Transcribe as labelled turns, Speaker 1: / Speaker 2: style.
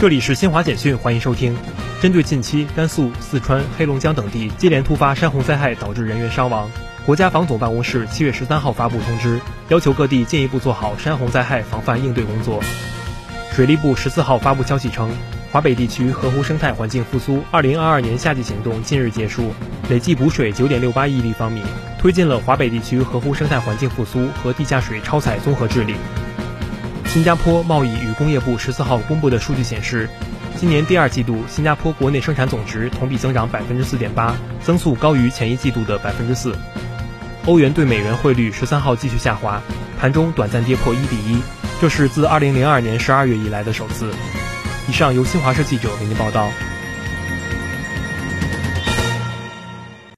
Speaker 1: 这里是新华简讯，欢迎收听。针对近期甘肃、四川、黑龙江等地接连突发山洪灾害导致人员伤亡，国家防总办公室七月十三号发布通知，要求各地进一步做好山洪灾害防范应对工作。水利部十四号发布消息称，华北地区河湖生态环境复苏二零二二年夏季行动近日结束，累计补水九点六八亿立方米，推进了华北地区河湖生态环境复苏和地下水超采综合治理。新加坡贸易与工业部十四号公布的数据显示，今年第二季度新加坡国内生产总值同比增长百分之四点八，增速高于前一季度的百分之四。欧元对美元汇率十三号继续下滑，盘中短暂跌破一比一，这是自二零零二年十二月以来的首次。以上由新华社记者为您报道。